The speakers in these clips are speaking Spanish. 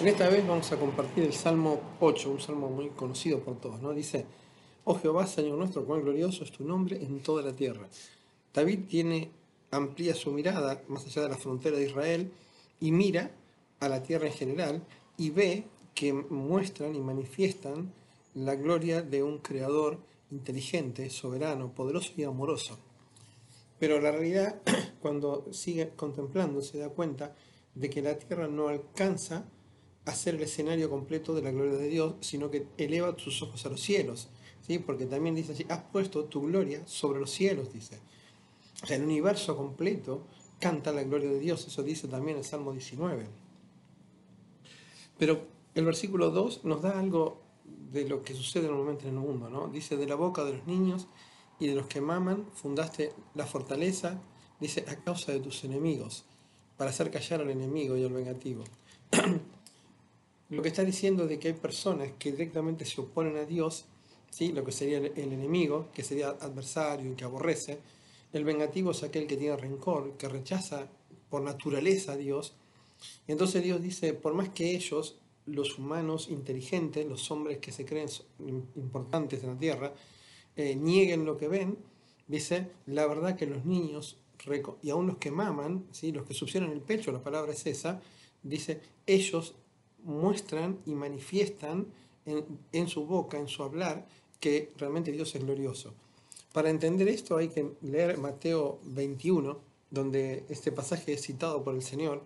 En esta vez vamos a compartir el Salmo 8, un salmo muy conocido por todos, ¿no? Dice, Oh Jehová, Señor nuestro, cuán glorioso es tu nombre en toda la tierra. David tiene, amplía su mirada más allá de la frontera de Israel y mira a la tierra en general y ve que muestran y manifiestan la gloria de un creador inteligente, soberano, poderoso y amoroso. Pero la realidad, cuando sigue contemplando, se da cuenta de que la tierra no alcanza hacer el escenario completo de la gloria de Dios, sino que eleva sus ojos a los cielos, ¿sí? porque también dice así, has puesto tu gloria sobre los cielos, dice. O sea, el universo completo canta la gloria de Dios, eso dice también el Salmo 19. Pero el versículo 2 nos da algo de lo que sucede normalmente en el mundo, ¿no? Dice, de la boca de los niños y de los que maman fundaste la fortaleza, dice, a causa de tus enemigos, para hacer callar al enemigo y al vengativo. lo que está diciendo de que hay personas que directamente se oponen a Dios, ¿sí? lo que sería el, enemigo, que sería adversario y que aborrece. El vengativo es aquel que tiene rencor, que rechaza por naturaleza a Dios. Y entonces Dios dice, por más que ellos, los humanos inteligentes, los hombres que se creen importantes en la tierra, eh, nieguen lo que ven, dice, la verdad que los niños, y aún los que maman, ¿sí? los que succionan el pecho, la palabra es esa, dice, ellos muestran y manifiestan en, su boca, en su hablar, que realmente Dios es glorioso. Para entender esto hay que leer Mateo 21, donde este pasaje es citado por el Señor,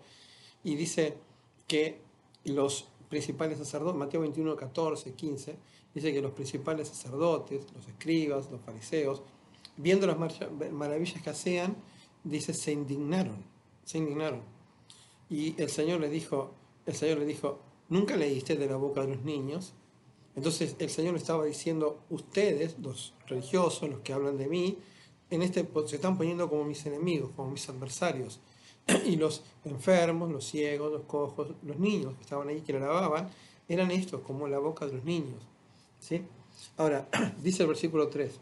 y dice que los principales sacerdotes, Mateo 21, 14, 15, dice que los principales sacerdotes, los escribas, los fariseos, viendo las maravillas que hacían, dice, se indignaron, se indignaron. Y el Señor le dijo, el Señor le dijo, ¿nunca leíste de la boca de los niños? Entonces el Señor le estaba diciendo, ustedes, los religiosos, los que hablan de mí, en este, se están poniendo como mis enemigos, como mis adversarios. Y los enfermos, los ciegos, los cojos, los niños que estaban ahí, que la lavaban, eran estos, como la boca de los niños. ¿sí? Ahora, dice el versículo 3,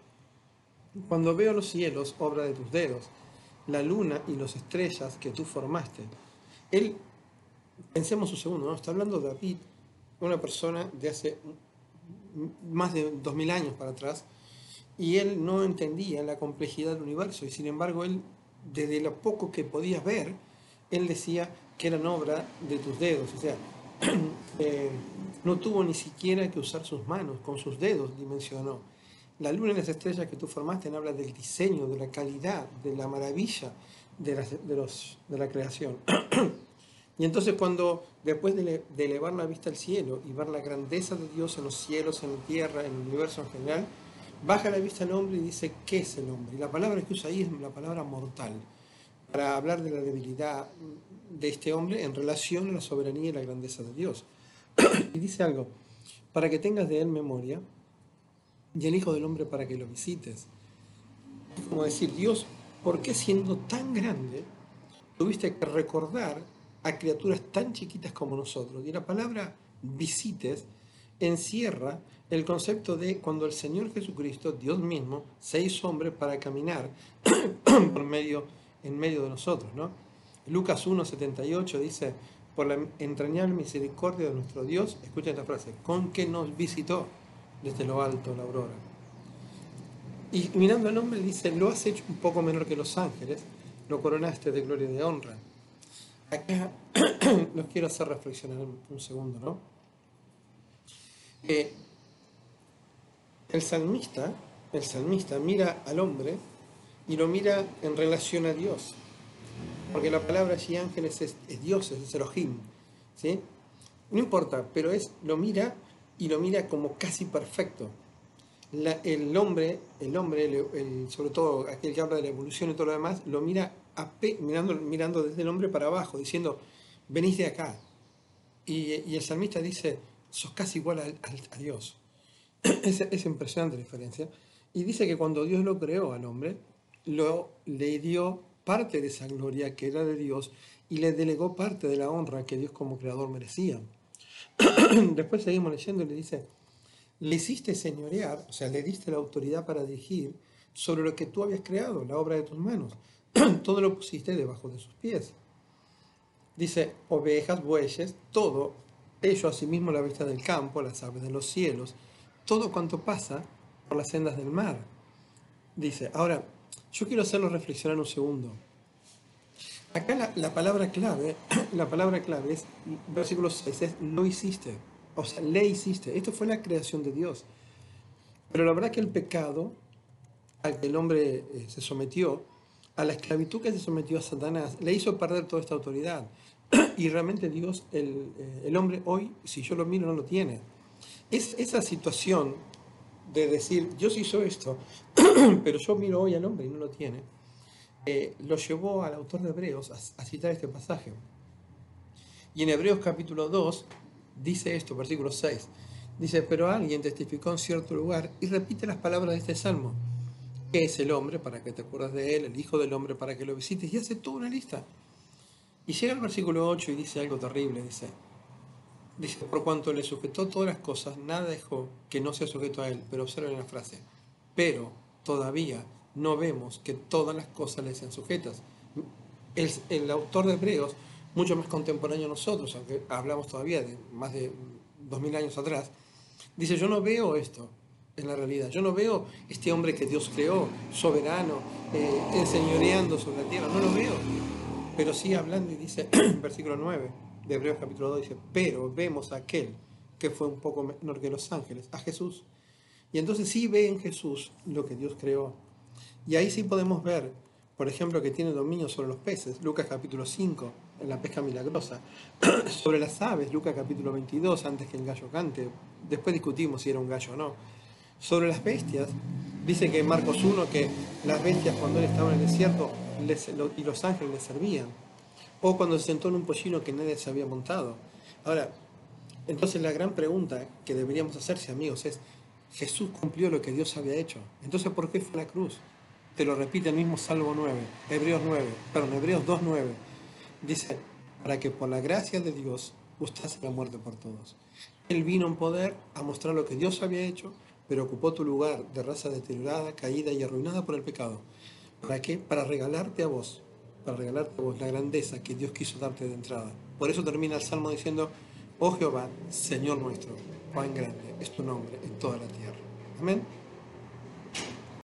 cuando veo los cielos, obra de tus dedos, la luna y las estrellas que tú formaste. Él Pensemos un segundo, ¿no? Está hablando David, una persona de hace más de dos mil años para atrás, y él no entendía la complejidad del universo, y sin embargo él, desde lo poco que podía ver, él decía que eran obra de tus dedos, o sea, eh, no tuvo ni siquiera que usar sus manos, con sus dedos dimensionó. La luna y las estrellas que tú formaste habla del diseño, de la calidad, de la maravilla de, de, los, de la creación. Y entonces cuando, después de, elevar la vista al cielo y ver la grandeza de Dios en los cielos, en la tierra, en el universo en general, baja la vista al hombre y dice, ¿qué es el hombre? Y la palabra que usa ahí es la palabra mortal, para hablar de la debilidad de este hombre en relación a la soberanía y la grandeza de Dios. y dice algo, para que tengas de él memoria, y el Hijo del Hombre para que lo visites. Como decir, Dios, ¿por qué siendo tan grande tuviste que recordar a criaturas tan chiquitas como nosotros. Y la palabra visites encierra el concepto de cuando el Señor Jesucristo, Dios mismo, se hizo hombre para caminar por medio, en medio de nosotros. ¿no? Lucas 1.78 dice, por la entrañable misericordia de nuestro Dios, escucha esta frase, con que nos visitó desde lo alto la aurora. Y mirando al hombre dice, lo has hecho un poco menor que los ángeles, lo coronaste de gloria y de honra acá los quiero hacer reflexionar un segundo, ¿no? el salmista, el salmista mira al hombre y lo mira en relación a Dios. Porque la palabra allí ángeles es, Dios, es Elohim. ¿sí? No importa, pero es, lo mira y lo mira como casi perfecto. el hombre, el hombre sobre todo aquel que habla de la evolución y todo lo demás, lo mira mirando, mirando desde el hombre para abajo, diciendo, venís de acá. Y, el salmista dice, sos casi igual a, Dios. es, es, impresionante la diferencia. Y dice que cuando Dios lo creó al hombre, lo, le dio parte de esa gloria que era de Dios y le delegó parte de la honra que Dios como creador merecía. Después seguimos leyendo y le dice, le hiciste señorear, o sea, le diste la autoridad para dirigir sobre lo que tú habías creado, la obra de tus manos. todo lo pusiste debajo de sus pies. Dice, ovejas, bueyes, todo ello asimismo la vista del campo, las aves de los cielos, todo cuanto pasa por las sendas del mar. Dice, ahora, yo quiero hacerlo reflexionar un segundo. Acá la, la, palabra clave, la palabra clave es, versículo 6, es no hiciste. O sea, le hiciste. Esto fue la creación de Dios. Pero la verdad que el pecado al que el hombre eh, se sometió, a la esclavitud que se sometió a Satanás, le hizo perder toda esta autoridad. y realmente Dios, el, eh, el, hombre hoy, si yo lo miro, no lo tiene. Es esa situación de decir, Dios hizo esto, pero yo miro hoy al hombre y no lo tiene, eh, lo llevó al autor de Hebreos a, a citar este pasaje. Y en Hebreos capítulo 2 dice esto, versículo 6. Dice, pero alguien testificó en cierto lugar y repite las palabras de este salmo. ¿Qué es el hombre para que te acuerdas de él? El hijo del hombre para que lo visites. Y hace toda una lista. Y llega al versículo 8 y dice algo terrible. Dice, dice, por cuanto le sujetó todas las cosas, nada dejó que no sea sujeto a él. Pero observen la frase. Pero todavía no vemos que todas las cosas le sean sujetas. El, el autor de Hebreos, mucho más contemporáneo a nosotros, aunque hablamos todavía de más de dos mil años atrás, dice, yo no veo esto en la realidad. Yo no veo este hombre que Dios creó, soberano, eh, enseñoreando sobre la tierra, no lo veo. Pero sí hablando y dice, versículo 9 de Hebreos capítulo 2, dice, pero vemos a aquel que fue un poco menor que los ángeles, a Jesús. Y entonces sí ve en Jesús lo que Dios creó. Y ahí sí podemos ver, por ejemplo, que tiene dominio sobre los peces, Lucas capítulo 5, en la pesca milagrosa, sobre las aves, Lucas capítulo 22, antes que el gallo cante. Después discutimos si era un gallo o no. Sobre las bestias, dice que en Marcos 1 que las bestias cuando él estaba en el desierto y los ángeles le servían. O cuando se sentó en un pollino que nadie se había montado. Ahora, entonces la gran pregunta que deberíamos hacerse, amigos, es, Jesús cumplió lo que Dios había hecho. Entonces, ¿por qué fue la cruz? Te lo repite el mismo Salmo 9, Hebreos 9, perdón, Hebreos 2, 9. Dice, para que por la gracia de Dios gustase la muerte por todos. Él vino en poder a mostrar lo que Dios había hecho pero ocupó tu lugar de raza deteriorada, caída y arruinada por el pecado. ¿Para qué? Para regalarte a vos, para regalarte a vos la grandeza que Dios quiso darte de entrada. Por eso termina el Salmo diciendo, oh Jehová, Señor nuestro, cuán grande es tu nombre en toda la tierra. Amén.